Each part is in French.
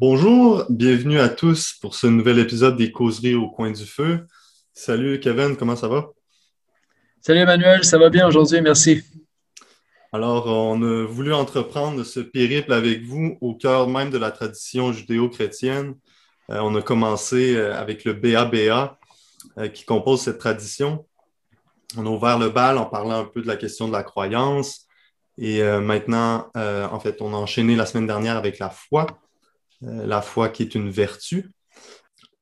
Bonjour, bienvenue à tous pour ce nouvel épisode des causeries au coin du feu. Salut Kevin, comment ça va? Salut Emmanuel, ça va bien aujourd'hui, merci. Alors, on a voulu entreprendre ce périple avec vous au cœur même de la tradition judéo-chrétienne. Euh, on a commencé euh, avec le BABA euh, qui compose cette tradition. On a ouvert le bal en parlant un peu de la question de la croyance. Et maintenant, en fait, on a enchaîné la semaine dernière avec la foi. Euh, la foi qui est une vertu.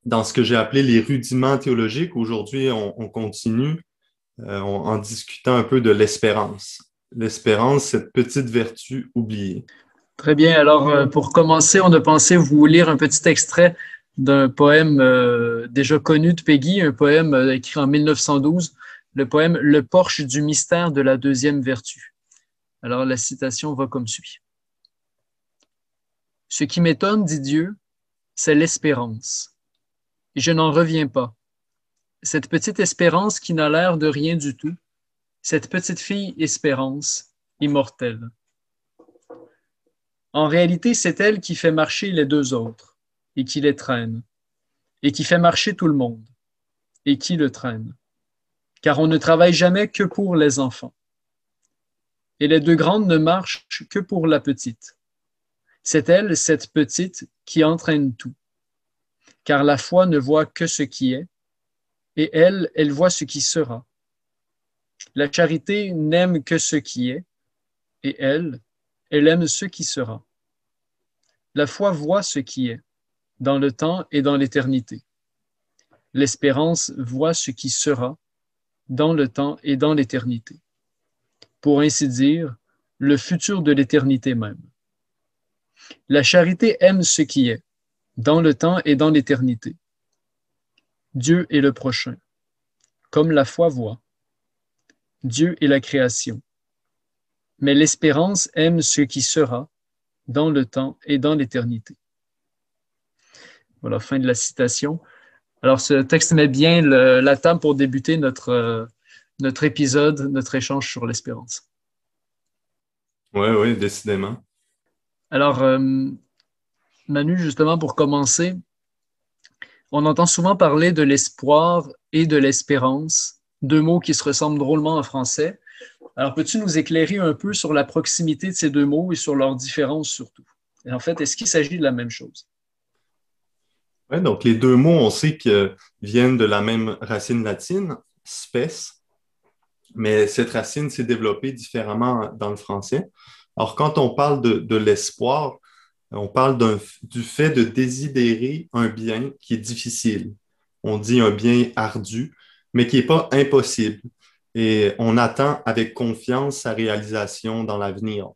Dans ce que j'ai appelé les rudiments théologiques, aujourd'hui, on, continue euh, en discutant un peu de l'espérance. L'espérance, cette petite vertu oubliée. Très bien. Alors, euh, pour commencer, on a pensé vous lire un petit extrait d'un poème déjà connu de Peggy, un poème écrit en 1912, le poème Le porche du mystère de la deuxième vertu. Alors, la citation va comme suit. Ce qui m'étonne, dit Dieu, c'est l'espérance. Je n'en reviens pas. Cette petite espérance qui n'a l'air de rien du tout, cette petite fille espérance, immortelle. En réalité, c'est elle qui fait marcher les deux autres, et qui les traîne, et qui fait marcher tout le monde, et qui le traîne. Car on ne travaille jamais que pour les enfants. Et les deux grandes ne marchent que pour la petite c'est elle, cette petite, qui entraîne tout. Car la foi ne voit que ce qui est, et elle, elle voit ce qui sera. La charité n'aime que ce qui est, et elle, elle aime ce qui sera. La foi voit ce qui est, dans le temps et dans l'éternité. L'espérance voit ce qui sera, dans le temps et dans l'éternité. Pour ainsi dire, le futur de l'éternité même. La charité aime ce qui est, dans le temps et dans l'éternité. Dieu est le prochain, comme la foi voit. Dieu est la création. Mais l'espérance aime ce qui sera, dans le temps et dans l'éternité. Voilà, fin de la citation. Alors, ce texte met bien la table pour débuter notre, euh, notre épisode, notre échange sur l'espérance. Oui, oui, décidément. Alors, euh, Manu, justement, pour commencer, on entend souvent parler de l'espoir et de l'espérance, deux mots qui se ressemblent drôlement en français. Alors, peux-tu nous éclairer un peu sur la proximité de ces deux mots et sur leurs différences surtout? En fait, est-ce qu'il s'agit de la même chose? Oui, donc les deux mots, on sait qu'ils viennent de la même racine latine, spes, mais cette racine s'est développée différemment dans le français. Alors, quand on parle de, l'espoir, on parle du fait de désidérer un bien qui est difficile. On dit un bien ardu, mais qui n'est pas impossible. Et on attend avec confiance sa réalisation dans l'avenir.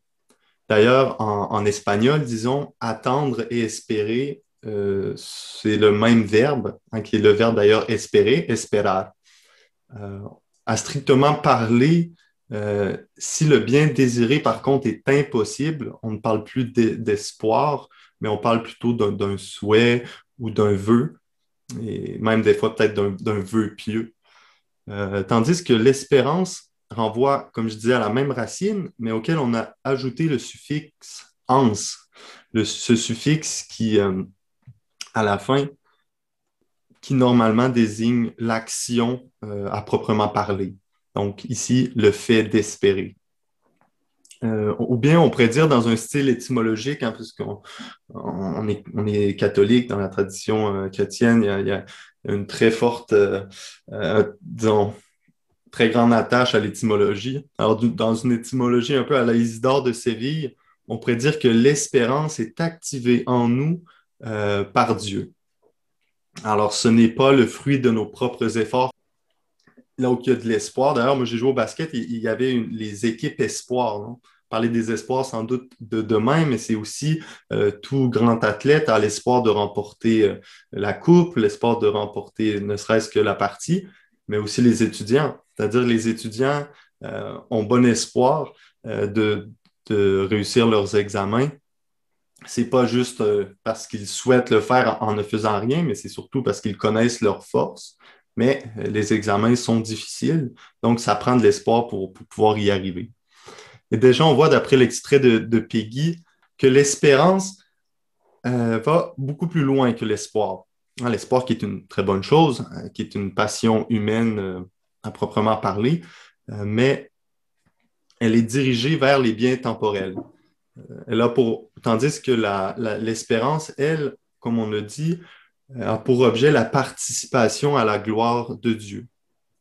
D'ailleurs, en, espagnol, disons, attendre et espérer, euh, c'est le même verbe, hein, qui est le verbe d'ailleurs espérer, esperar. Euh, à strictement parler, euh, si le bien désiré, par contre, est impossible, on ne parle plus d'espoir, mais on parle plutôt d'un souhait ou d'un vœu, et même des fois peut-être d'un vœu pieux. Euh, tandis que l'espérance renvoie, comme je disais, à la même racine, mais auquel on a ajouté le suffixe ans, ce suffixe qui, euh, à la fin, qui normalement désigne l'action à proprement parler. Donc ici, le fait d'espérer. Euh, ou bien on pourrait dire dans un style étymologique, hein, puisqu'on on est, catholique dans la tradition euh, chrétienne, il y, a, une très forte, euh, disons, très grande attache à l'étymologie. Alors, dans une étymologie un peu à la Isidore de Séville, on pourrait dire que l'espérance est activée en nous par Dieu. Alors, ce n'est pas le fruit de nos propres efforts là où il y a de l'espoir. D'ailleurs, moi, j'ai joué au basket, il, y avait les équipes espoirs. Parler des espoirs sans doute de demain, mais c'est aussi euh, tout grand athlète a l'espoir de remporter euh, la coupe, l'espoir de remporter ne serait-ce que la partie, mais aussi les étudiants. C'est-à-dire les étudiants euh, ont bon espoir de, de, réussir leurs examens. C'est pas juste parce qu'ils souhaitent le faire en ne faisant rien, mais c'est surtout parce qu'ils connaissent leurs forces mais euh, les examens sont difficiles, donc ça prend de l'espoir pour, pouvoir y arriver. Et déjà, on voit d'après l'extrait de, Peggy que l'espérance va beaucoup plus loin que l'espoir. Hein, l'espoir qui est une très bonne chose, qui est une passion humaine à proprement parler, mais elle est dirigée vers les biens temporels. Elle pour, tandis que l'espérance, elle, comme on a dit, a pour objet la participation à la gloire de Dieu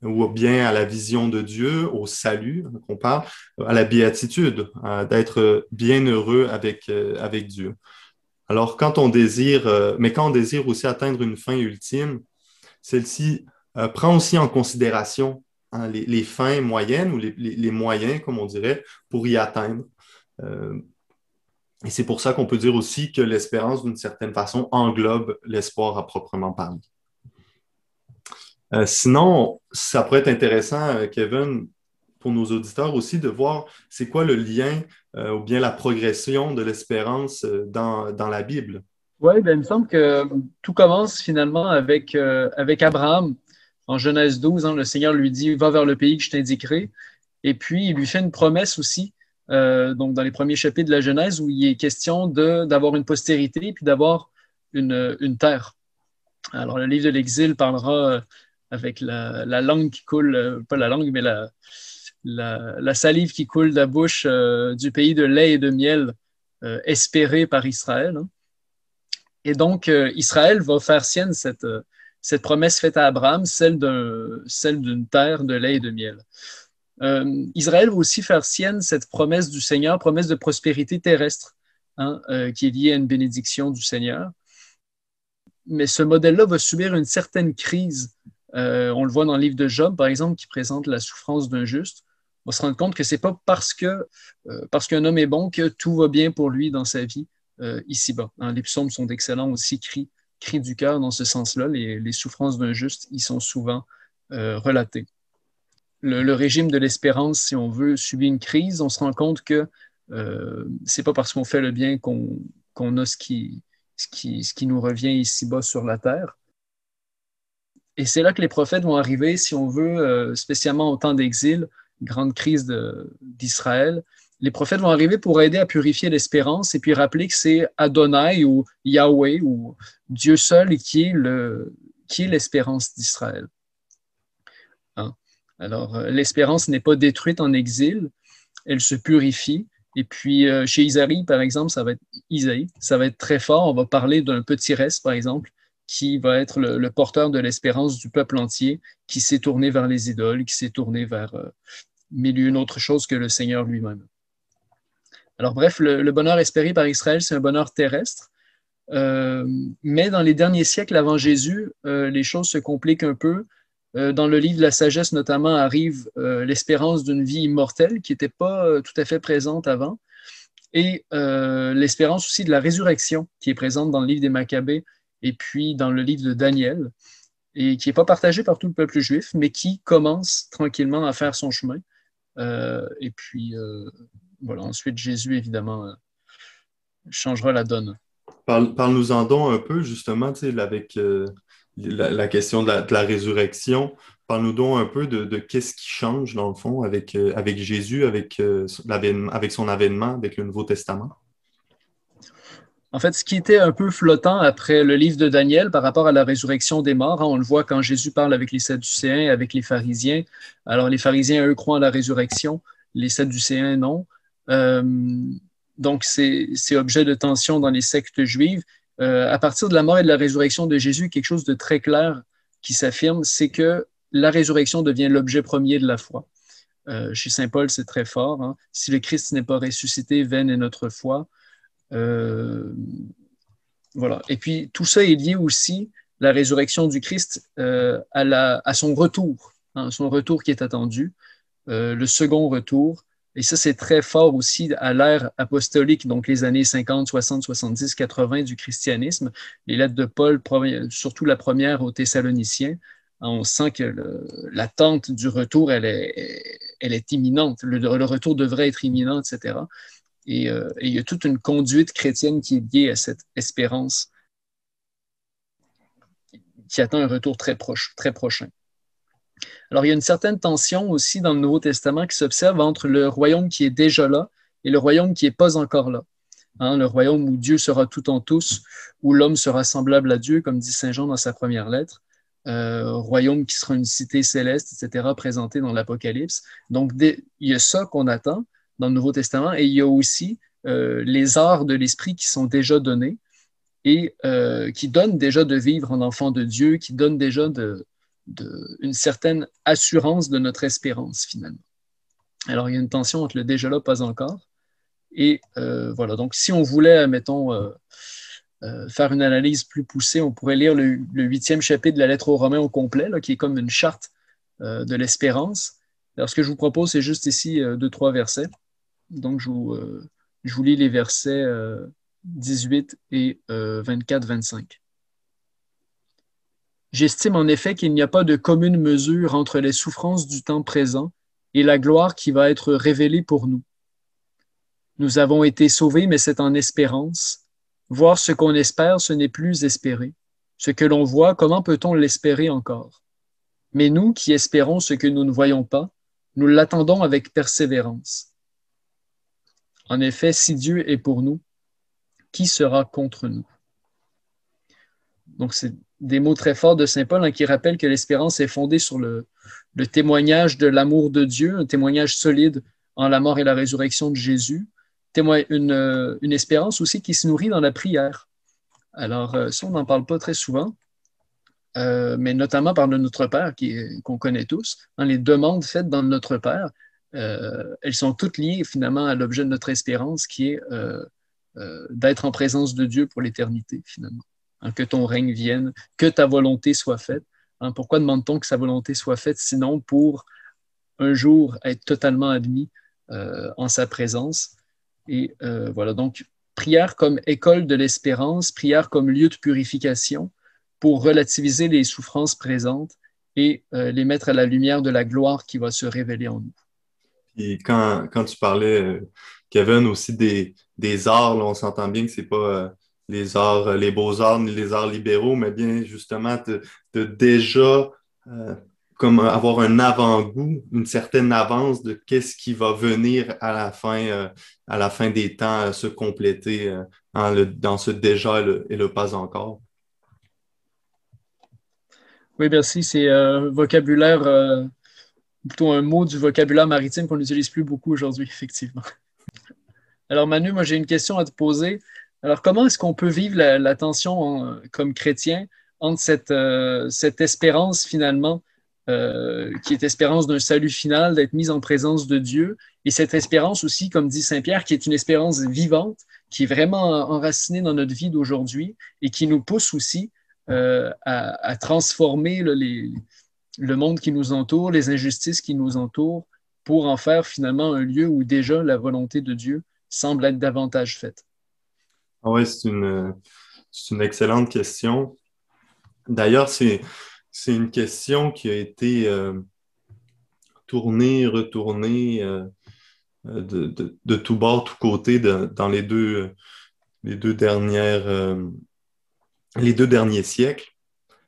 ou bien à la vision de Dieu, au salut, qu'on parle, à la béatitude, d'être bien heureux avec, euh, avec Dieu. Alors, quand on désire, euh, mais quand on désire aussi atteindre une fin ultime, celle-ci euh, prend aussi en considération hein, les, fins moyennes ou les, moyens, comme on dirait, pour y atteindre. Et c'est pour ça qu'on peut dire aussi que l'espérance, d'une certaine façon, englobe l'espoir à proprement parler. Euh, sinon, ça pourrait être intéressant, euh, Kevin, pour nos auditeurs aussi, de voir c'est quoi le lien euh, ou bien la progression de l'espérance dans, la Bible. Oui, ben, il me semble que tout commence finalement avec, avec Abraham. En Genèse 12, hein, le Seigneur lui dit Va vers le pays que je t'indiquerai. Et puis, il lui fait une promesse aussi, donc dans les premiers chapitres de la Genèse, où il est question d'avoir une postérité puis d'avoir une, terre. Alors, le livre de l'Exil parlera avec la, langue qui coule, euh, pas la langue, mais la, salive qui coule de la bouche euh, du pays de lait et de miel euh, espéré par Israël. Hein. Et donc, Israël va faire sienne cette promesse faite à Abraham, celle d'une terre de lait et de miel. Israël va aussi faire sienne cette promesse du Seigneur, promesse de prospérité terrestre, hein, qui est liée à une bénédiction du Seigneur. Mais ce modèle-là va subir une certaine crise euh, on le voit dans le livre de Job, par exemple, qui présente la souffrance d'un juste. On se rend compte que ce n'est pas parce euh, qu'un homme est bon que tout va bien pour lui dans sa vie euh, ici-bas. Hein, les psaumes sont excellents aussi, cris, du cœur dans ce sens-là. Les, souffrances d'un juste, ils sont souvent relatées. Le, régime de l'espérance, si on veut, subit une crise. On se rend compte que ce n'est pas parce qu'on fait le bien qu'on a ce qui, nous revient ici-bas sur la terre. Et c'est là que les prophètes vont arriver, si on veut, euh, spécialement au temps d'exil, grande crise d'Israël. Les prophètes vont arriver pour aider à purifier l'espérance et puis rappeler que c'est Adonai ou Yahweh ou Dieu seul qui est l'espérance d'Israël. Alors, euh, l'espérance n'est pas détruite en exil, elle se purifie. Et puis, euh, chez Isaïe, par exemple, ça va être Isaïe, ça va être très fort. On va parler d'un petit reste, par exemple, qui va être le, porteur de l'espérance du peuple entier, qui s'est tourné vers les idoles, qui s'est tourné vers euh, mille et une autre chose que le Seigneur lui-même. Alors bref, le, bonheur espéré par Israël, c'est un bonheur terrestre. Euh, mais dans les derniers siècles avant Jésus, les choses se compliquent un peu. Dans le livre de la sagesse, notamment, arrive l'espérance d'une vie immortelle qui n'était pas tout à fait présente avant, et l'espérance aussi de la résurrection qui est présente dans le livre des Maccabées et puis dans le livre de Daniel, et qui n'est pas partagé par tout le peuple juif, mais qui commence tranquillement à faire son chemin. Euh, et puis, euh, voilà, ensuite, Jésus, évidemment, euh, changera la donne. Parle-nous-en donc un peu, justement, avec la, question de la, résurrection. Parle-nous donc un peu de, qu'est-ce qui change, dans le fond, avec, avec Jésus, avec, avec son avènement, avec le Nouveau Testament? En fait, ce qui était un peu flottant après le livre de Daniel par rapport à la résurrection des morts, hein, on le voit quand Jésus parle avec les Sadducéens, avec les pharisiens. Alors, les pharisiens, eux, croient en la résurrection, les Sadducéens, non. Euh, donc, c'est objet de tension dans les sectes juives. Euh, à partir de la mort et de la résurrection de Jésus, quelque chose de très clair qui s'affirme, c'est que la résurrection devient l'objet premier de la foi. Euh, chez Saint Paul, c'est très fort. Hein. Si le Christ n'est pas ressuscité, vaine est notre foi. Euh, voilà. Et puis, tout ça est lié aussi, la résurrection du Christ, à, son retour, hein, son retour qui est attendu, le second retour. Et ça, c'est très fort aussi à l'ère apostolique, donc les années 50, 60, 70, 80 du christianisme. Les lettres de Paul, surtout la première aux Thessaloniciens, on sent que l'attente du retour, elle est, elle est imminente. Le, retour devrait être imminent, etc. Euh, et, il y a toute une conduite chrétienne qui est liée à cette espérance qui attend un retour très, proche, très prochain. Alors, il y a une certaine tension aussi dans le Nouveau Testament qui s'observe entre le royaume qui est déjà là et le royaume qui n'est pas encore là. Hein, le royaume où Dieu sera tout en tous, où l'homme sera semblable à Dieu, comme dit Saint Jean dans sa première lettre. Euh, royaume qui sera une cité céleste, etc., présenté dans l'Apocalypse. Donc, il y a ça qu'on attend dans le Nouveau Testament et il y a aussi euh, les arts de l'esprit qui sont déjà donnés et euh, qui donnent déjà de vivre en enfant de Dieu, qui donnent déjà de, une certaine assurance de notre espérance finalement. Alors, il y a une tension entre le déjà là, pas encore. Et euh, voilà, donc si on voulait, mettons, euh, euh, faire une analyse plus poussée, on pourrait lire le, huitième chapitre de la lettre aux Romains au complet, là, qui est comme une charte de l'espérance. Alors, ce que je vous propose, c'est juste ici deux, trois versets. Donc, je vous, je vous lis les versets 18 et 24-25. J'estime en effet qu'il n'y a pas de commune mesure entre les souffrances du temps présent et la gloire qui va être révélée pour nous. Nous avons été sauvés, mais c'est en espérance. Voir ce qu'on espère, ce n'est plus espérer. Ce que l'on voit, comment peut-on l'espérer encore? Mais nous qui espérons ce que nous ne voyons pas, nous l'attendons avec persévérance. En effet, si Dieu est pour nous, qui sera contre nous? Donc, c'est des mots très forts de Saint Paul hein, qui rappellent que l'espérance est fondée sur le, témoignage de l'amour de Dieu, un témoignage solide en la mort et la résurrection de Jésus, une, euh, une espérance aussi qui se nourrit dans la prière. Alors, euh, ça, on n'en parle pas très souvent, euh, mais notamment par le Notre Père qu'on connaît tous. Les demandes faites dans Notre Père, elles sont toutes liées finalement à l'objet de notre espérance qui est d'être en présence de Dieu pour l'éternité finalement. Hein, que ton règne vienne, que ta volonté soit faite. Hein, pourquoi demande-t-on que sa volonté soit faite sinon pour un jour être totalement admis en sa présence? Et euh, voilà, donc prière comme école de l'espérance, prière comme lieu de purification pour relativiser les souffrances présentes et euh, les mettre à la lumière de la gloire qui va se révéler en nous. Et quand, quand tu parlais, euh, Kevin, aussi des, des arts, on s'entend bien que ce n'est pas les arts, les beaux-arts ni les arts libéraux, mais bien justement de, déjà comme avoir un avant-goût, une certaine avance de qu'est-ce qui va venir à la fin, euh, des temps euh, se compléter euh, dans ce déjà et le, pas encore. Oui, merci. C'est un vocabulaire, plutôt un mot du vocabulaire maritime qu'on n'utilise plus beaucoup aujourd'hui, effectivement. Alors, Manu, moi, j'ai une question à te poser. Alors, comment est-ce qu'on peut vivre la, tension comme chrétien entre cette, cette espérance, finalement, euh, qui est espérance d'un salut final, d'être mise en présence de Dieu. Et cette espérance aussi, comme dit Saint Pierre, qui est une espérance vivante, qui est vraiment enracinée dans notre vie d'aujourd'hui et qui nous pousse aussi euh, à, transformer le monde qui nous entoure, les injustices qui nous entourent, pour en faire finalement un lieu où déjà la volonté de Dieu semble être davantage faite. Ah oui, c'est une, une excellente question. D'ailleurs, c'est une question qui a été euh, tournée, retournée euh, euh, de, de, tout bord, tout côté dans les deux, les deux dernières, les deux derniers siècles.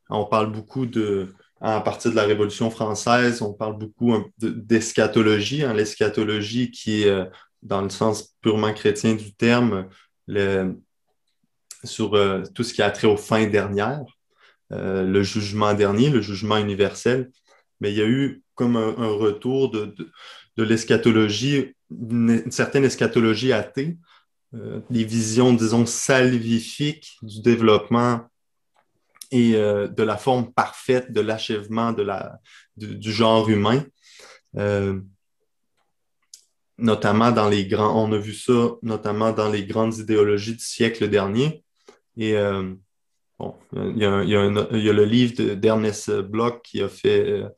On parle beaucoup de, à partir de la Révolution française, on parle beaucoup d'eschatologie, hein, l'eschatologie qui est, dans le sens purement chrétien du terme, sur tout ce qui a trait aux fins dernières. Euh, le jugement dernier, le jugement universel, mais il y a eu comme un, retour de, l'eschatologie, une, certaine eschatologie athée, euh, les visions, disons, salvifiques du développement et euh, de la forme parfaite de l'achèvement de la, du genre humain. Notamment dans les grands, on a vu ça notamment dans les grandes idéologies du siècle dernier. Et il, y a, le livre d'Ernest Bloch qui a fait, euh,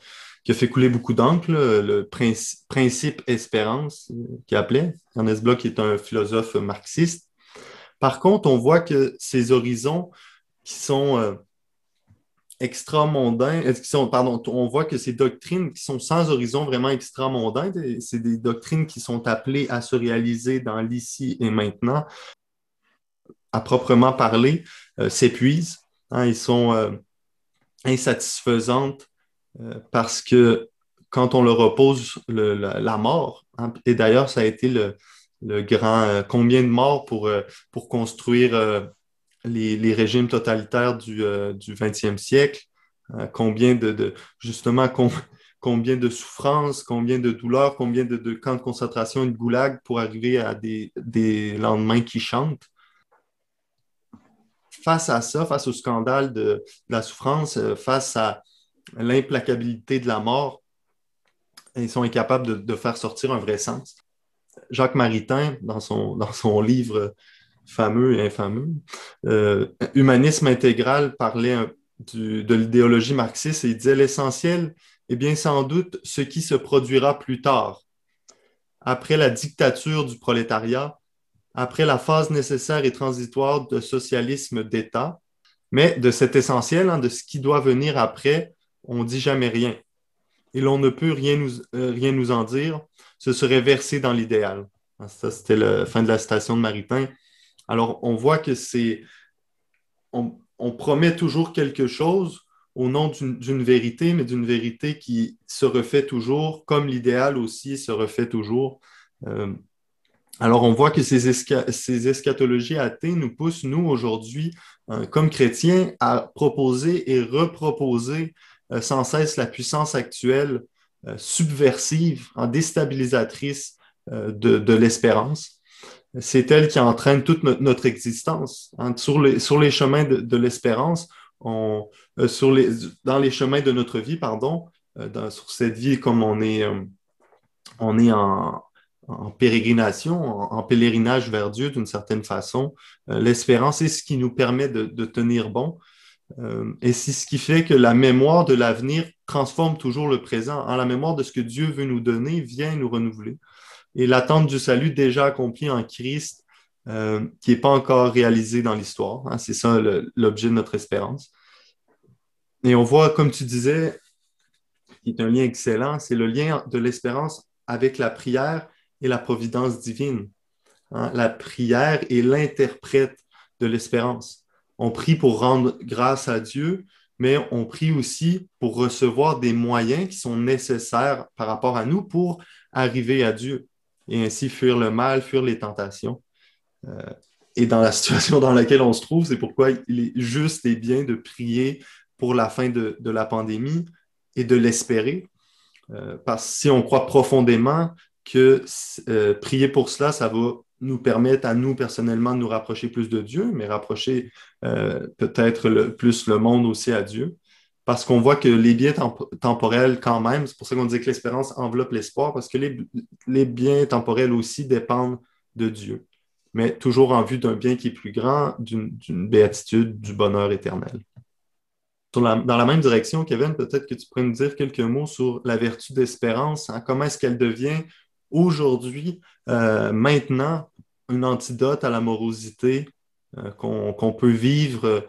qui a fait couler beaucoup d'encre, le principe, espérance, euh, qui appelait. Ernest Bloch est un philosophe marxiste. Par contre, on voit que ces horizons qui sont euh, extramondains, sont, pardon, on voit que ces doctrines qui sont sans horizon vraiment extramondains, c'est des doctrines qui sont appelées à se réaliser dans l'ici et maintenant, à proprement parler, euh, s'épuisent. Hein, ils sont euh, insatisfaisantes euh, parce que quand on leur oppose la, mort, hein, et d'ailleurs, ça a été le grand combien de morts pour construire les, régimes totalitaires du, du 20e siècle, combien de, justement combien de souffrances, combien de douleurs, combien de, camps de concentration et de goulag pour arriver à des, lendemains qui chantent face à ça, face au scandale de, la souffrance, euh, face à l'implacabilité de la mort, ils sont incapables de, faire sortir un vrai sens. Jacques Maritain, dans son, dans son livre fameux et infameux, euh, Humanisme intégral, parlait de l'idéologie marxiste et il disait l'essentiel est bien sans doute ce qui se produira plus tard, après la dictature du prolétariat, après la phase nécessaire et transitoire de socialisme d'État. Mais de cet essentiel, hein, de ce qui doit venir après, on ne dit jamais rien. Et l'on ne peut rien nous, euh, rien nous en dire. Ce serait versé dans l'idéal. Ah, ça, c'était la fin de la citation de Maritain. Alors, on voit que c'est. On, promet toujours quelque chose au nom d'une vérité, mais d'une vérité qui se refait toujours, comme l'idéal aussi se refait toujours. Euh, alors, on voit que ces, eschatologies athées nous poussent, nous, aujourd'hui, euh, comme chrétiens, à proposer et reproposer euh, sans cesse la puissance actuelle subversive, en déstabilisatrice de, l'espérance. C'est elle qui entraîne toute notre, existence. Hein. sur, les, chemins de, l'espérance, dans les chemins de notre vie, pardon, sur cette vie comme on est, est en, pérégrination, en, pèlerinage vers Dieu d'une certaine façon. Euh, l'espérance est ce qui nous permet de, tenir bon. Euh, et c'est ce qui fait que la mémoire de l'avenir transforme toujours le présent. En la mémoire de ce que Dieu veut nous donner vient nous renouveler. Et l'attente du salut déjà accompli en Christ, euh, qui n'est pas encore réalisé dans l'histoire. Hein, c'est ça l'objet de notre espérance. Et on voit, comme tu disais, qui est un lien excellent, c'est le lien de l'espérance avec la prière et la providence divine. Hein. La prière est l'interprète de l'espérance. On prie pour rendre grâce à Dieu, mais on prie aussi pour recevoir des moyens qui sont nécessaires par rapport à nous pour arriver à Dieu et ainsi fuir le mal, fuir les tentations. Euh, et dans la situation dans laquelle on se trouve, c'est pourquoi il est juste et bien de prier pour la fin de, la pandémie et de l'espérer. Euh, parce que si on croit profondément que euh, prier pour cela, ça va nous permettre à nous personnellement de nous rapprocher plus de Dieu, mais rapprocher peut-être plus le monde aussi à Dieu. Parce qu'on voit que les biens temporels, quand même, c'est pour ça qu'on dit que l'espérance enveloppe l'espoir, parce que les, biens temporels aussi dépendent de Dieu, mais toujours en vue d'un bien qui est plus grand, d'une béatitude, du bonheur éternel. dans la même direction, Kevin, peut-être que tu pourrais nous dire quelques mots sur la vertu d'espérance, hein. comment est-ce qu'elle devient aujourd'hui, euh, maintenant, un antidote à la morosité euh, qu'on peut vivre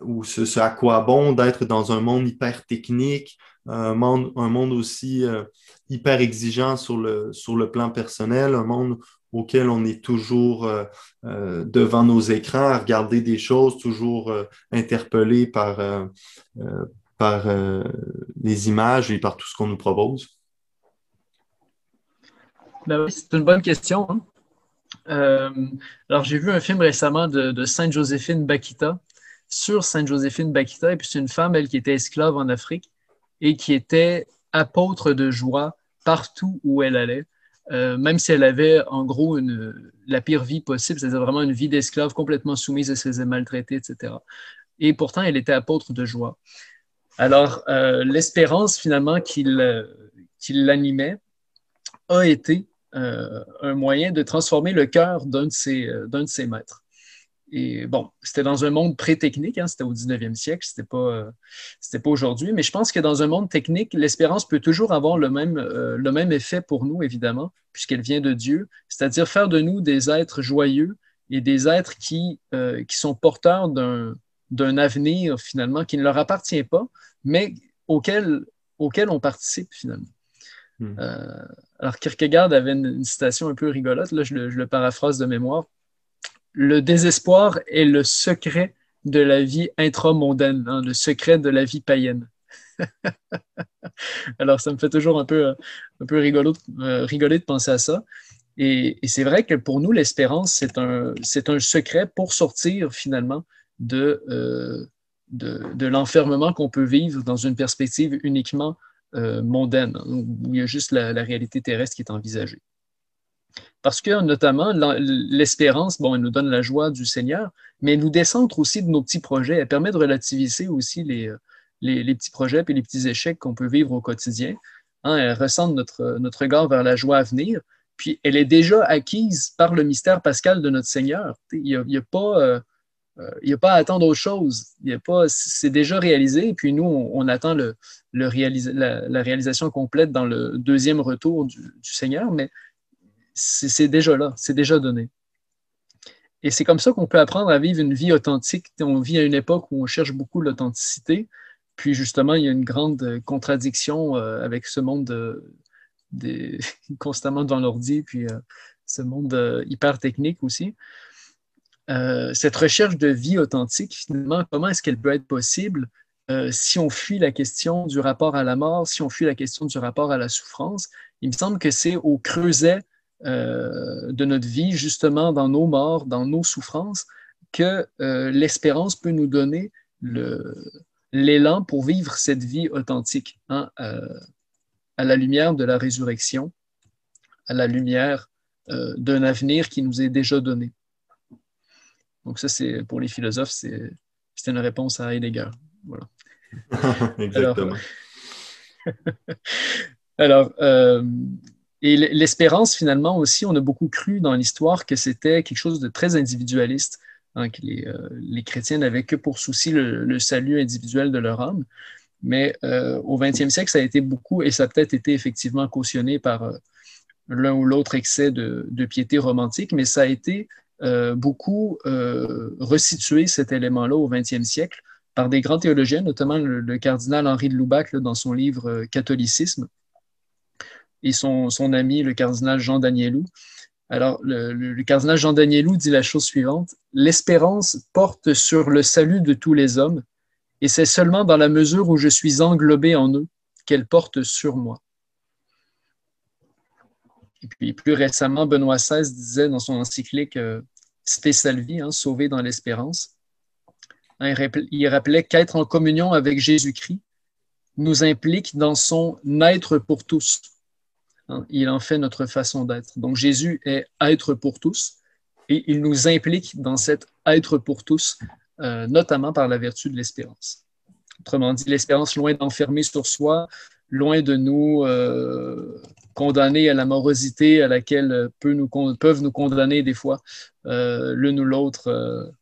ou ce, à quoi bon d'être dans un monde hyper technique, un monde, un monde aussi hyper exigeant sur le, sur le plan personnel, un monde auquel on est toujours devant nos écrans à regarder des choses, toujours interpellé par, par les images et par tout ce qu'on nous propose. Ben c'est une bonne question. Hein. Euh, alors, j'ai vu un film récemment de, Sainte-Joséphine Bakita sur Sainte-Joséphine Bakita. Et puis, c'est une femme, elle, qui était esclave en Afrique et qui était apôtre de joie partout où elle allait, euh, même si elle avait, en gros, la pire vie possible, c'est-à-dire vraiment une vie d'esclave complètement soumise à ses maltraitée, etc. Et pourtant, elle était apôtre de joie. Alors, euh, l'espérance, finalement, qui l'animait a été euh, un moyen de transformer le cœur d'un euh, de ses maîtres. Et bon, c'était dans un monde pré-technique, hein, c'était au 19e siècle, c'était pas, euh, pas aujourd'hui, mais je pense que dans un monde technique, l'espérance peut toujours avoir le même, le même effet pour nous, évidemment, puisqu'elle vient de Dieu, c'est-à-dire faire de nous des êtres joyeux et des êtres qui, qui sont porteurs d'un, d'un avenir, finalement, qui ne leur appartient pas, mais auquel, auquel on participe, finalement. Hmm. Alors, Kierkegaard avait une, citation un peu rigolote, là, je le, paraphrase de mémoire. Le désespoir est le secret de la vie intramondaine, hein, le secret de la vie païenne. Alors, ça me fait toujours un peu, un peu euh, rigoler de penser à ça. Et, c'est vrai que pour nous, l'espérance, c'est un, secret pour sortir finalement de, euh, de, l'enfermement qu'on peut vivre dans une perspective uniquement euh, mondaine, où il y a juste la, réalité terrestre qui est envisagée. Parce que notamment, l'espérance, bon, elle nous donne la joie du Seigneur, mais elle nous décentre aussi de nos petits projets. Elle permet de relativiser aussi les, les, petits projets et les petits échecs qu'on peut vivre au quotidien. Hein, elle recentre notre, notre regard vers la joie à venir, puis elle est déjà acquise par le mystère pascal de notre Seigneur. Il n'y a, pas... Euh, euh, a pas à attendre autre chose. c'est déjà réalisé, puis nous, on, attend le, la, réalisation complète dans le deuxième retour du, Seigneur, mais c'est déjà là, c'est déjà donné. Et c'est comme ça qu'on peut apprendre à vivre une vie authentique. On vit à une époque où on cherche beaucoup l'authenticité, puis justement, il y a une grande contradiction euh, avec ce monde constamment devant l'ordi, puis euh, ce monde hyper technique aussi. Euh, cette recherche de vie authentique, finalement, comment est-ce qu'elle peut être possible euh, si on fuit la question du rapport à la mort, si on fuit la question du rapport à la souffrance? Il me semble que c'est au creuset euh, de notre vie, justement dans nos morts, dans nos souffrances, que l'espérance peut nous donner l'élan pour vivre cette vie authentique hein, à la lumière de la résurrection, à la lumière d'un avenir qui nous est déjà donné. Donc ça, c'est pour les philosophes, c'est une réponse à Heidegger. Voilà. Exactement. Alors, euh, et l'espérance, finalement, aussi, on a beaucoup cru dans l'histoire que c'était quelque chose de très individualiste, hein, que euh, les, chrétiens n'avaient que pour souci le, salut individuel de leur âme. Mais euh, au 20e siècle, ça a été beaucoup, et ça a peut-être été effectivement cautionné par l'un ou l'autre excès de, piété romantique, mais ça a été euh, beaucoup euh, resitué cet élément-là au XXe siècle par des grands théologiens, notamment le, cardinal Henri de Lubac dans son livre euh, Catholicisme et son, ami, le cardinal Jean Danielou. Alors, le, cardinal Jean Danielou dit la chose suivante L'espérance porte sur le salut de tous les hommes, et c'est seulement dans la mesure où je suis englobé en eux qu'elle porte sur moi. Et puis plus récemment, Benoît XVI disait dans son encyclique euh, Salvi, hein, Sauvé dans l'espérance, hein, il rappelait qu'être en communion avec Jésus-Christ nous implique dans son être pour tous. Hein. il en fait notre façon d'être. Donc Jésus est être pour tous et il nous implique dans cet être pour tous, euh, notamment par la vertu de l'espérance. Autrement dit, l'espérance, loin d'enfermer sur soi, loin de nous euh, condamner à la morosité à laquelle nous, peuvent nous condamner des fois euh, l'une ou l'autre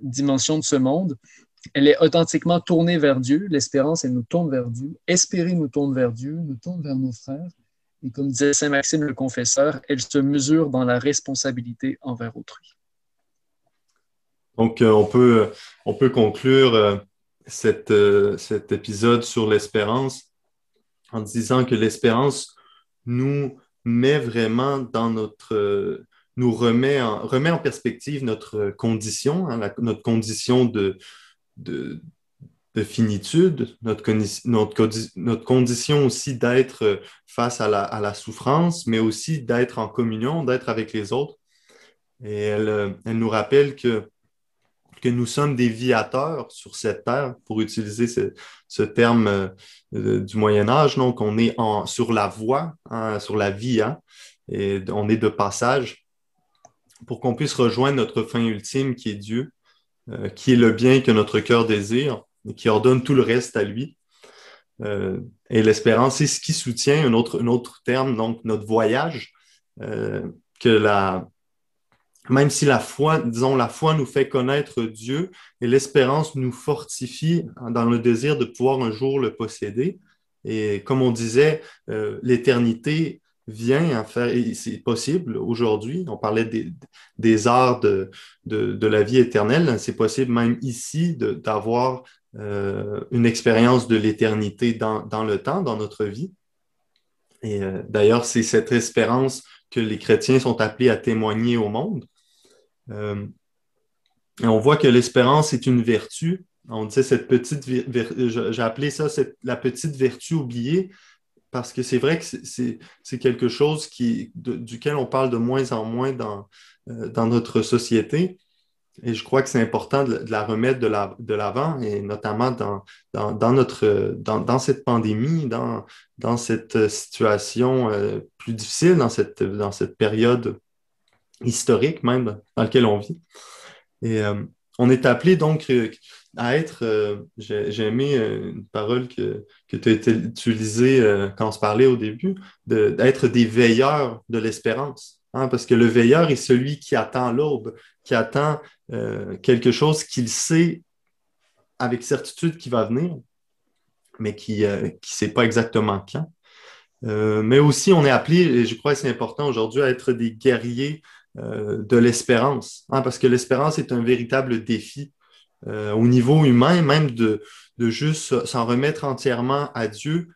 dimension de ce monde. Elle est authentiquement tournée vers Dieu. L'espérance, elle nous tourne vers Dieu. Espérer nous tourne vers Dieu, nous tourne vers nos frères. Et comme disait Saint Maxime le Confesseur, elle se mesure dans la responsabilité envers autrui. Donc, on, peut, on peut conclure cet épisode sur l'espérance en disant que l'espérance nous met vraiment dans notre, nous remet en, remet en perspective notre condition, hein, notre condition de, de, finitude, notre, notre, notre, condition aussi d'être face à la, souffrance, mais aussi d'être en communion, d'être avec les autres. Et elle, elle nous rappelle que que nous sommes des viateurs sur cette terre, pour utiliser ce, terme euh, du Moyen Âge. Donc, on est sur la voie, hein, sur la via, et on est de passage pour qu'on puisse rejoindre notre fin ultime qui est Dieu, euh, qui est le bien que notre cœur désire qui ordonne tout le reste à lui. Euh, et l'espérance, c'est ce qui soutient un autre, un autre terme, donc notre voyage, que la, même si la foi, disons, la foi nous fait connaître Dieu et l'espérance nous fortifie dans le désir de pouvoir un jour le posséder. Et comme on disait, euh, l'éternité vient à faire, et c'est possible aujourd'hui, on parlait des, arts de, de, la vie éternelle, c'est possible même ici d'avoir euh, une expérience de l'éternité dans, dans, le temps, dans notre vie. Et euh, d'ailleurs, c'est cette espérance que les chrétiens sont appelés à témoigner au monde. Euh, on voit que l'espérance est une vertu. On disait cette petite, j'ai appelé ça la petite vertu oubliée parce que c'est vrai que c'est quelque chose qui, duquel on parle de moins en moins dans, euh, dans notre société. Et je crois que c'est important de, la remettre de l'avant, et notamment dans, cette pandémie, dans, cette situation euh, plus difficile, dans cette, dans cette période historique même dans laquelle on vit. Et euh, on est appelé donc à être, j'ai aimé une parole que, que tu as utilisée quand on se parlait au début, d'être des veilleurs de l'espérance. Hein, parce que le veilleur est celui qui attend l'aube, qui attend euh, quelque chose qu'il sait avec certitude qui va venir, mais qui ne euh, sait pas exactement quand. Euh, mais aussi, on est appelé, et je crois que c'est important aujourd'hui, à être des guerriers de l'espérance, hein, parce que l'espérance est un véritable défi au niveau humain, même de, juste s'en remettre entièrement à Dieu,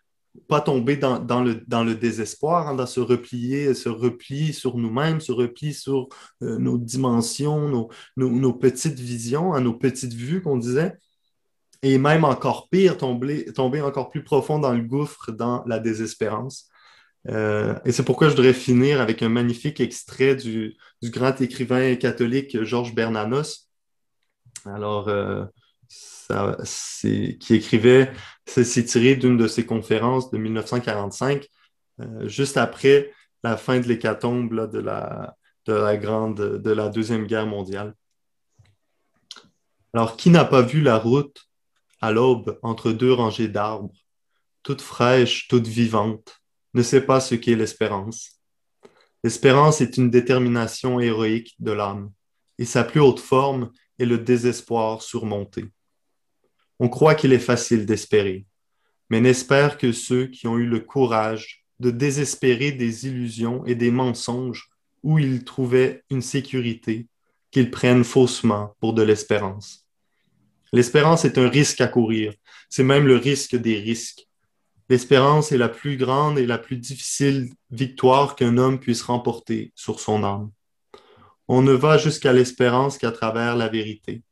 pas tomber dans, le, désespoir, hein, dans se replier, se repli sur nous-mêmes, se repli sur euh, nos dimensions, nos, petites visions, hein, nos petites vues qu'on disait, et même encore pire, tomber, encore plus profond dans le gouffre, dans la désespérance. Euh, et c'est pourquoi je voudrais finir avec un magnifique extrait du, grand écrivain catholique Georges Bernanos. Alors, euh, qui écrivait, c'est tiré d'une de ses conférences de 1945, euh, juste après la fin de l'hécatombe de la, de la grande, de la Deuxième Guerre mondiale. Alors, qui n'a pas vu la route à l'aube entre deux rangées d'arbres, toute fraîche, toute vivante, ne sait pas ce qu'est l'espérance. L'espérance est une détermination héroïque de l'âme, et sa plus haute forme est le désespoir surmonté. On croit qu'il est facile d'espérer, mais n'espère que ceux qui ont eu le courage de désespérer des illusions et des mensonges où ils trouvaient une sécurité qu'ils prennent faussement pour de l'espérance. L'espérance est un risque à courir, c'est même le risque des risques. L'espérance est la plus grande et la plus difficile victoire qu'un homme puisse remporter sur son âme. On ne va jusqu'à l'espérance qu'à travers la vérité,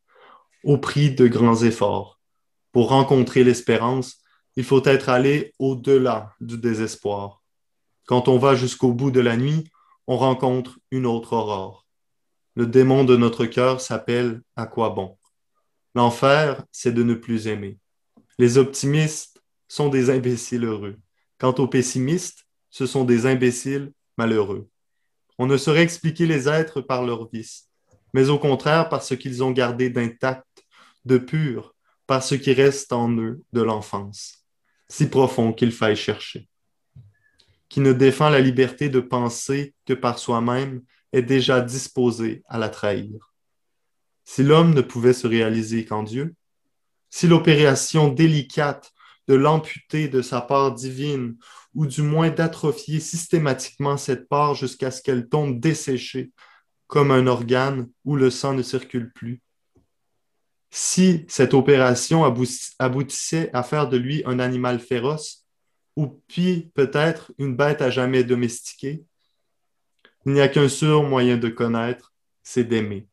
au prix de grands efforts pour rencontrer l'espérance, il faut être allé au-delà du désespoir. Quand on va jusqu'au bout de la nuit, on rencontre une autre aurore. Le démon de notre cœur s'appelle à quoi bon L'enfer, c'est de ne plus aimer. Les optimistes sont des imbéciles heureux. Quant aux pessimistes, ce sont des imbéciles malheureux. On ne saurait expliquer les êtres par leurs vices, mais au contraire par ce qu'ils ont gardé d'intact, de pur, par ce qui reste en eux de l'enfance, si profond qu'il faille chercher, qui ne défend la liberté de penser que par soi-même est déjà disposé à la trahir. Si l'homme ne pouvait se réaliser qu'en Dieu, si l'opération délicate de l'amputer de sa part divine, ou du moins d'atrophier systématiquement cette part jusqu'à ce qu'elle tombe desséchée, comme un organe où le sang ne circule plus, si cette opération aboutissait à faire de lui un animal féroce, ou puis peut-être une bête à jamais domestiquée, il n'y a qu'un sûr moyen de connaître, c'est d'aimer.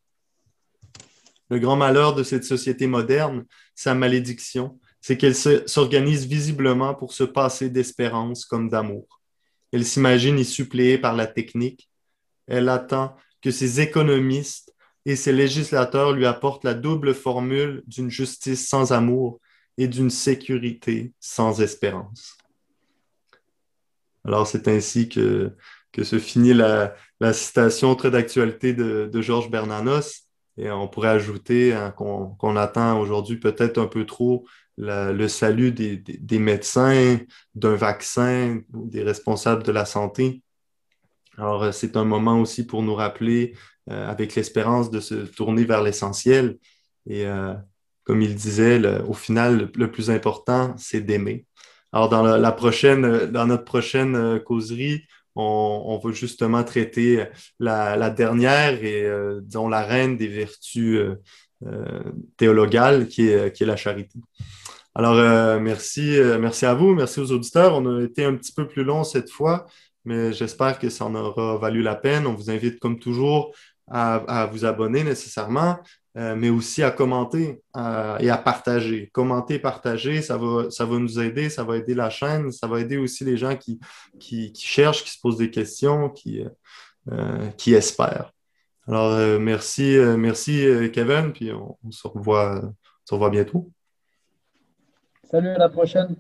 Le grand malheur de cette société moderne, sa malédiction, c'est qu'elle s'organise visiblement pour se passer d'espérance comme d'amour. Elle s'imagine y suppléer par la technique. Elle attend que ses économistes et ses législateurs lui apportent la double formule d'une justice sans amour et d'une sécurité sans espérance. Alors c'est ainsi que, que se finit la, citation très d'actualité de, Georges Bernanos. Et on pourrait ajouter hein, qu'on attend aujourd'hui peut-être un peu trop le salut des, médecins, d'un vaccin, des responsables de la santé. Alors c'est un moment aussi pour nous rappeler euh, avec l'espérance de se tourner vers l'essentiel. Et euh, comme il disait, au final, le, plus important, c'est d'aimer. Alors, dans, la, prochaine, dans notre prochaine euh, causerie, on, va justement traiter la, dernière et, disons, la reine des vertus théologales, qui est la charité. Alors, merci, merci à vous, merci aux auditeurs. On a été un petit peu plus long cette fois, mais j'espère que ça en aura valu la peine. On vous invite, comme toujours, à, vous abonner nécessairement, mais aussi à commenter et à partager. Commenter, partager, ça va, ça va nous aider, ça va aider la chaîne, ça va aider aussi les gens qui, qui, cherchent, qui se posent des questions, qui, qui espèrent. Alors, merci, merci Kevin, puis on, se revoit, on se revoit bientôt. Salut, à la prochaine.